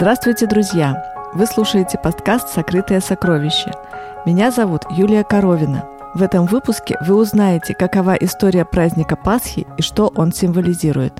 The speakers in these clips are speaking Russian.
Здравствуйте, друзья! Вы слушаете подкаст «Сокрытое сокровище». Меня зовут Юлия Коровина. В этом выпуске вы узнаете, какова история праздника Пасхи и что он символизирует.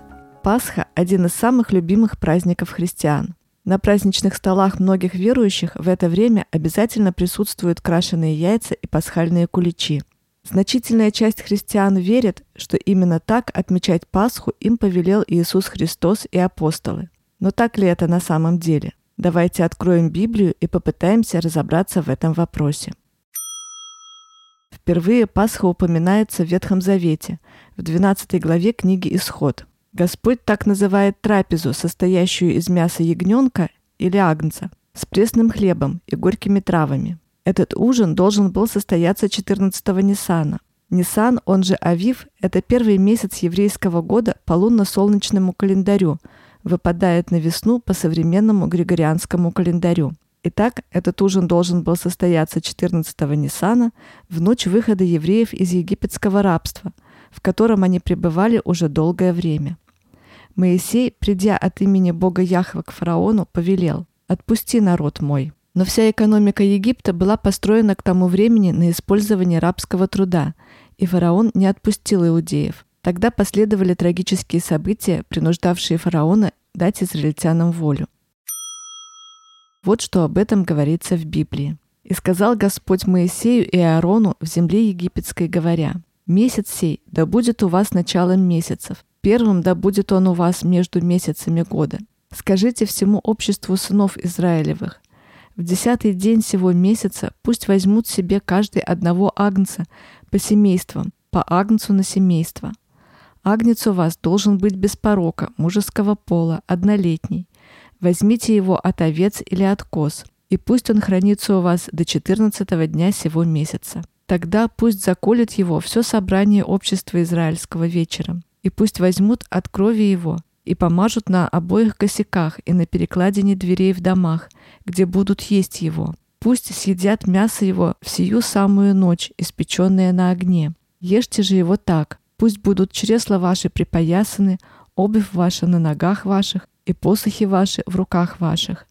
Пасха – один из самых любимых праздников христиан. На праздничных столах многих верующих в это время обязательно присутствуют крашеные яйца и пасхальные куличи. Значительная часть христиан верит, что именно так отмечать Пасху им повелел Иисус Христос и апостолы. Но так ли это на самом деле? Давайте откроем Библию и попытаемся разобраться в этом вопросе. Впервые Пасха упоминается в Ветхом Завете, в 12 главе книги «Исход». Господь так называет трапезу, состоящую из мяса ягненка или агнца, с пресным хлебом и горькими травами. Этот ужин должен был состояться 14-го Ниссана. Ниссан, он же Авив, это первый месяц еврейского года по лунно-солнечному календарю, выпадает на весну по современному григорианскому календарю. Итак, этот ужин должен был состояться 14-го Ниссана, в ночь выхода евреев из египетского рабства, в котором они пребывали уже долгое время. Моисей, придя от имени Бога Яхва к фараону, повелел «Отпусти народ мой». Но вся экономика Египта была построена к тому времени на использование рабского труда, и фараон не отпустил иудеев. Тогда последовали трагические события, принуждавшие фараона дать израильтянам волю. Вот что об этом говорится в Библии. «И сказал Господь Моисею и Аарону в земле египетской, говоря, «Месяц сей да будет у вас началом месяцев, первым да будет он у вас между месяцами года. Скажите всему обществу сынов Израилевых, в десятый день сего месяца пусть возьмут себе каждый одного агнца по семействам, по агнцу на семейство. Агнец у вас должен быть без порока, мужеского пола, однолетний. Возьмите его от овец или от коз, и пусть он хранится у вас до четырнадцатого дня сего месяца. Тогда пусть заколет его все собрание общества израильского вечером, и пусть возьмут от крови его и помажут на обоих косяках и на перекладине дверей в домах, где будут есть его. Пусть съедят мясо его в сию самую ночь, испеченное на огне. Ешьте же его так. Пусть будут чресла ваши припоясаны, обувь ваша на ногах ваших и посохи ваши в руках ваших.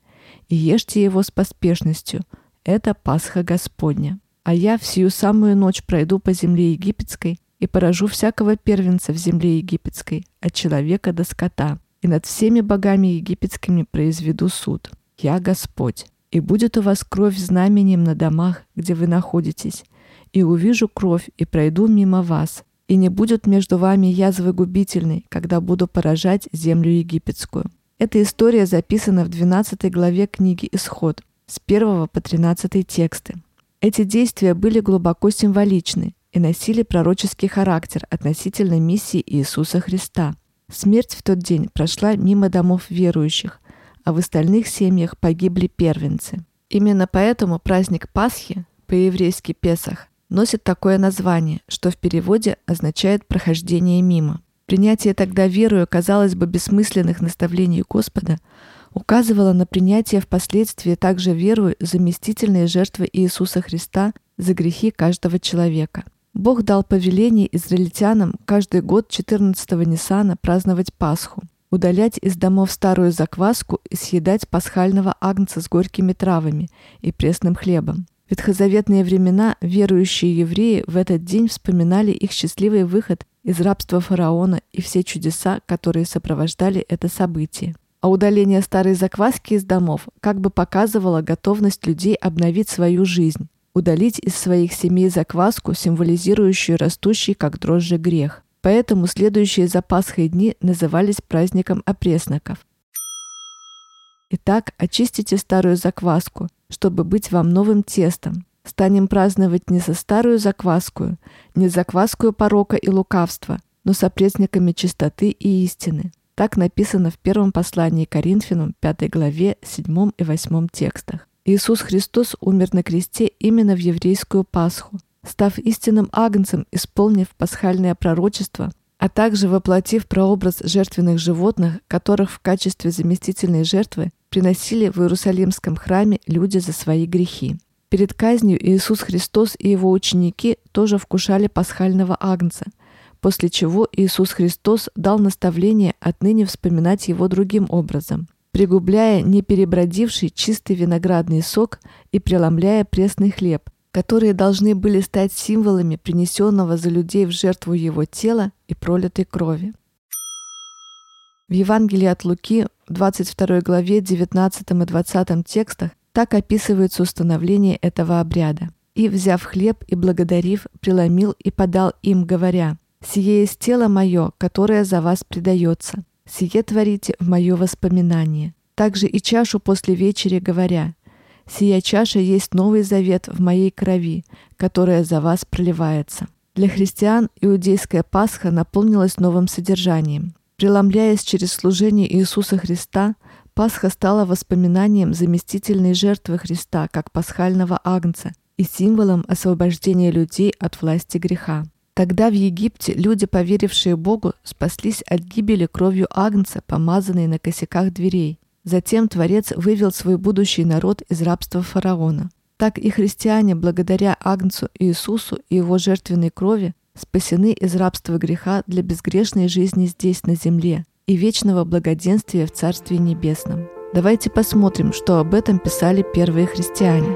И ешьте его с поспешностью. Это Пасха Господня. А я в сию самую ночь пройду по земле египетской и поражу всякого первенца в земле египетской, от человека до скота, и над всеми богами египетскими произведу суд. Я Господь. И будет у вас кровь знаменем на домах, где вы находитесь, и увижу кровь, и пройду мимо вас, и не будет между вами язвы губительной, когда буду поражать землю египетскую». Эта история записана в 12 главе книги «Исход», с 1 по 13 тексты. Эти действия были глубоко символичны, и носили пророческий характер относительно миссии Иисуса Христа. Смерть в тот день прошла мимо домов верующих, а в остальных семьях погибли первенцы. Именно поэтому праздник Пасхи, по-еврейски Песах, носит такое название, что в переводе означает «прохождение мимо». Принятие тогда верою, казалось бы, бессмысленных наставлений Господа указывало на принятие впоследствии также верою заместительной жертвы Иисуса Христа за грехи каждого человека – Бог дал повеление израильтянам каждый год 14-го Ниссана праздновать Пасху, удалять из домов старую закваску и съедать пасхального агнца с горькими травами и пресным хлебом. Ветхозаветные времена верующие евреи в этот день вспоминали их счастливый выход из рабства фараона и все чудеса, которые сопровождали это событие. А удаление старой закваски из домов как бы показывало готовность людей обновить свою жизнь, удалить из своих семей закваску, символизирующую растущий как дрожжи грех. Поэтому следующие за Пасхой дни назывались праздником опресноков. Итак, очистите старую закваску, чтобы быть вам новым тестом. Станем праздновать не со старую закваску, не закваскую порока и лукавства, но с опресноками чистоты и истины. Так написано в первом послании Коринфянам, 5 главе, 7 и 8 текстах. Иисус Христос умер на кресте именно в еврейскую Пасху, став истинным агнцем, исполнив пасхальное пророчество, а также воплотив прообраз жертвенных животных, которых в качестве заместительной жертвы приносили в Иерусалимском храме люди за свои грехи. Перед казнью Иисус Христос и его ученики тоже вкушали пасхального агнца, после чего Иисус Христос дал наставление отныне вспоминать его другим образом. пригубляя не перебродивший чистый виноградный сок и преломляя пресный хлеб, которые должны были стать символами принесенного за людей в жертву его тела и пролитой крови. В Евангелии от Луки в 22 главе 19 и 20 текстах так описывается установление этого обряда. «И, взяв хлеб и благодарив, преломил и подал им, говоря, «Сие есть тело мое, которое за вас предается. Сие творите в мое воспоминание». Также и чашу после вечери, говоря, «Сия чаша есть новый завет в моей крови, которая за вас проливается». Для христиан иудейская Пасха наполнилась новым содержанием. Преломляясь через служение Иисуса Христа, Пасха стала воспоминанием заместительной жертвы Христа как пасхального агнца и символом освобождения людей от власти греха. Тогда в Египте люди, поверившие Богу, спаслись от гибели кровью агнца, помазанной на косяках дверей. Затем Творец вывел свой будущий народ из рабства фараона. Так и христиане, благодаря Агнцу Иисусу и его жертвенной крови, спасены из рабства греха для безгрешной жизни здесь, на земле, и вечного благоденствия в Царстве Небесном. Давайте посмотрим, что об этом писали первые христиане.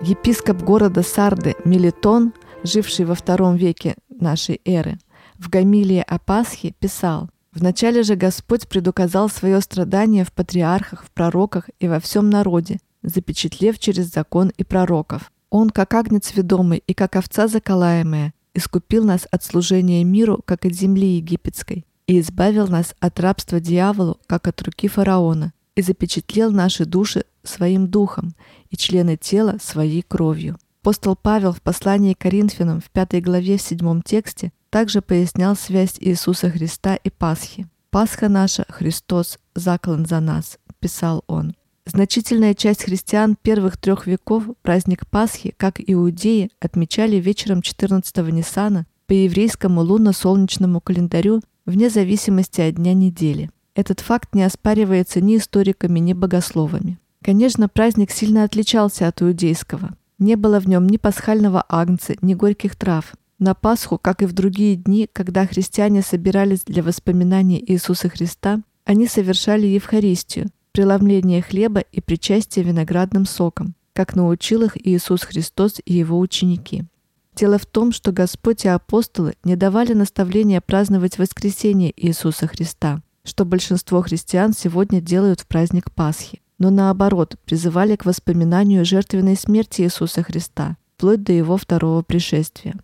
Епископ города Сарды Мелитон, живший во втором веке нашей эры, в гамилии о Пасхе писал «Вначале же Господь предуказал свое страдание в патриархах, в пророках и во всем народе, запечатлев через закон и пророков. Он, как агнец ведомый и как овца заколаемая, искупил нас от служения миру, как от земли египетской, и избавил нас от рабства дьяволу, как от руки фараона, и запечатлел наши души своим духом и члены тела своей кровью. Апостол Павел в послании к Коринфянам в пятой главе в седьмом тексте также пояснял связь Иисуса Христа и Пасхи. «Пасха наша, Христос, заклан за нас», — писал он. Значительная часть христиан первых трех веков праздник Пасхи, как иудеи, отмечали вечером 14-го Ниссана по еврейскому лунно-солнечному календарю вне зависимости от дня недели. Этот факт не оспаривается ни историками, ни богословами. Конечно, праздник сильно отличался от иудейского. Не было в нем ни пасхального агнца, ни горьких трав. На Пасху, как и в другие дни, когда христиане собирались для воспоминания Иисуса Христа, они совершали Евхаристию, преломление хлеба и причастие виноградным соком, как научил их Иисус Христос и его ученики. Дело в том, что Господь и апостолы не давали наставления праздновать воскресение Иисуса Христа, что большинство христиан сегодня делают в праздник Пасхи, но наоборот призывали к воспоминанию жертвенной смерти Иисуса Христа, вплоть до его второго пришествия.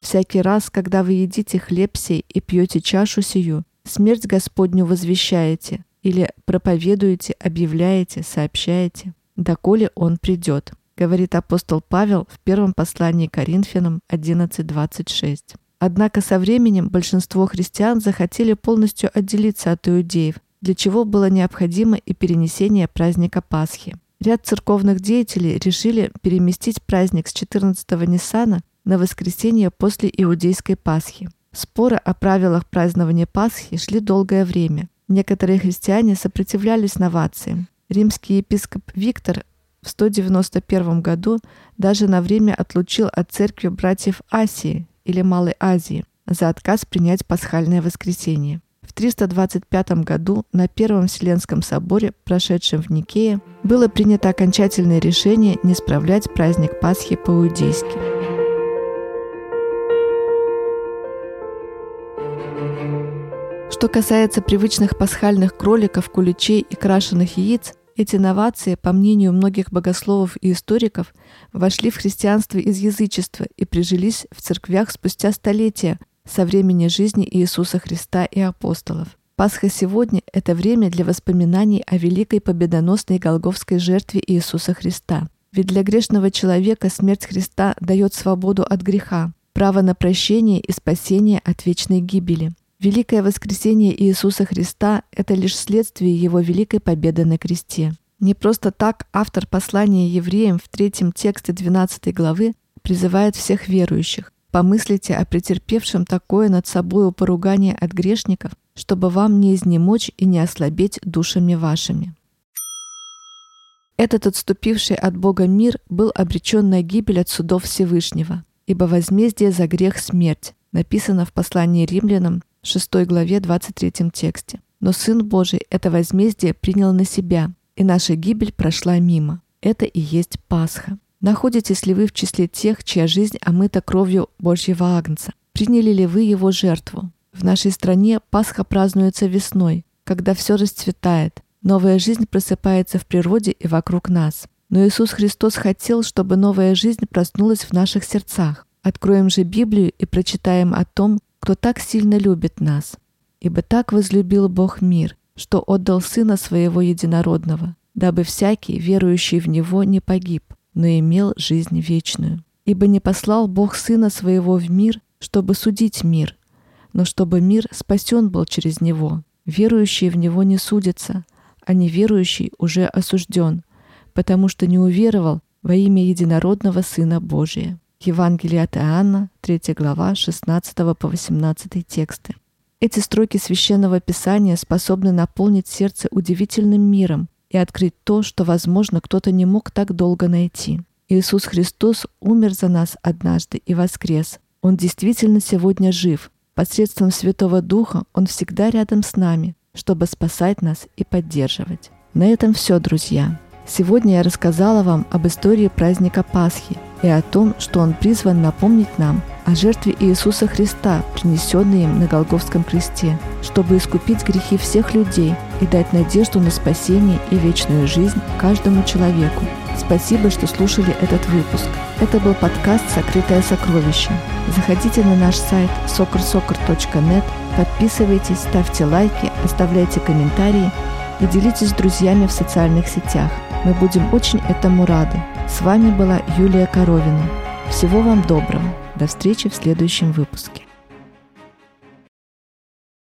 Всякий раз, когда вы едите хлеб сей и пьете чашу сию, смерть Господню возвещаете, или проповедуете, объявляете, сообщаете, доколе Он придет, говорит апостол Павел в первом послании Коринфянам 11.26. Однако со временем большинство христиан захотели полностью отделиться от иудеев, для чего было необходимо и перенесение праздника Пасхи. Ряд церковных деятелей решили переместить праздник с 14-го Ниссана на воскресенье после иудейской Пасхи. Споры о правилах празднования Пасхи шли долгое время. Некоторые христиане сопротивлялись новациям. Римский епископ Виктор в 191 году даже на время отлучил от церкви братьев Асии или Малой Азии за отказ принять пасхальное воскресенье. В 325 году на Первом Вселенском соборе, прошедшем в Никее, было принято окончательное решение не справлять праздник Пасхи по-иудейски. Что касается привычных пасхальных кроликов, куличей и крашеных яиц, эти новации, по мнению многих богословов и историков, вошли в христианство из язычества и прижились в церквях спустя столетия со времени жизни Иисуса Христа и апостолов. Пасха сегодня – это время для воспоминаний о великой победоносной голговской жертве Иисуса Христа. Ведь для грешного человека смерть Христа дает свободу от греха, право на прощение и спасение от вечной гибели – Великое воскресение Иисуса Христа – это лишь следствие Его великой победы на кресте. Не просто так автор послания евреям в третьем тексте 12 главы призывает всех верующих «Помыслите о претерпевшем такое над собою поругание от грешников, чтобы вам не изнемочь и не ослабеть душами вашими». Этот отступивший от Бога мир был обречен на гибель от судов Всевышнего. ибо возмездие за грех – смерть, написано в послании римлянам 6 главе 23 тексте. Но Сын Божий это возмездие принял на себя, и наша гибель прошла мимо. Это и есть Пасха. Находитесь ли вы в числе тех, чья жизнь омыта кровью Божьего Агнца? Приняли ли вы его жертву? В нашей стране Пасха празднуется весной, когда все расцветает, новая жизнь просыпается в природе и вокруг нас. Но Иисус Христос хотел, чтобы новая жизнь проснулась в наших сердцах. Откроем же Библию и прочитаем о том, кто так сильно любит нас. Ибо так возлюбил Бог мир, что отдал Сына Своего Единородного, дабы всякий, верующий в Него, не погиб, но имел жизнь вечную. Ибо не послал Бог Сына Своего в мир, чтобы судить мир, но чтобы мир спасен был через Него. Верующий в Него не судится, а неверующий уже осужден, потому что не уверовал во имя единородного Сына Божия. Евангелие от Иоанна, 3 глава, 16 по 18 тексты. Эти строки священного писания способны наполнить сердце удивительным миром и открыть то, что, возможно, кто-то не мог так долго найти. Иисус Христос умер за нас однажды и воскрес. Он действительно сегодня жив. Посредством Святого Духа Он всегда рядом с нами, чтобы спасать нас и поддерживать. На этом все, друзья. Сегодня я рассказала вам об истории праздника Пасхи и о том, что он призван напомнить нам о жертве Иисуса Христа, принесенной им на Голговском кресте, чтобы искупить грехи всех людей и дать надежду на спасение и вечную жизнь каждому человеку. Спасибо, что слушали этот выпуск. Это был подкаст «Сокрытое сокровище». Заходите на наш сайт soccer.net, подписывайтесь, ставьте лайки, оставляйте комментарии и делитесь с друзьями в социальных сетях. Мы будем очень этому рады. С вами была Юлия Коровина. Всего вам доброго. До встречи в следующем выпуске.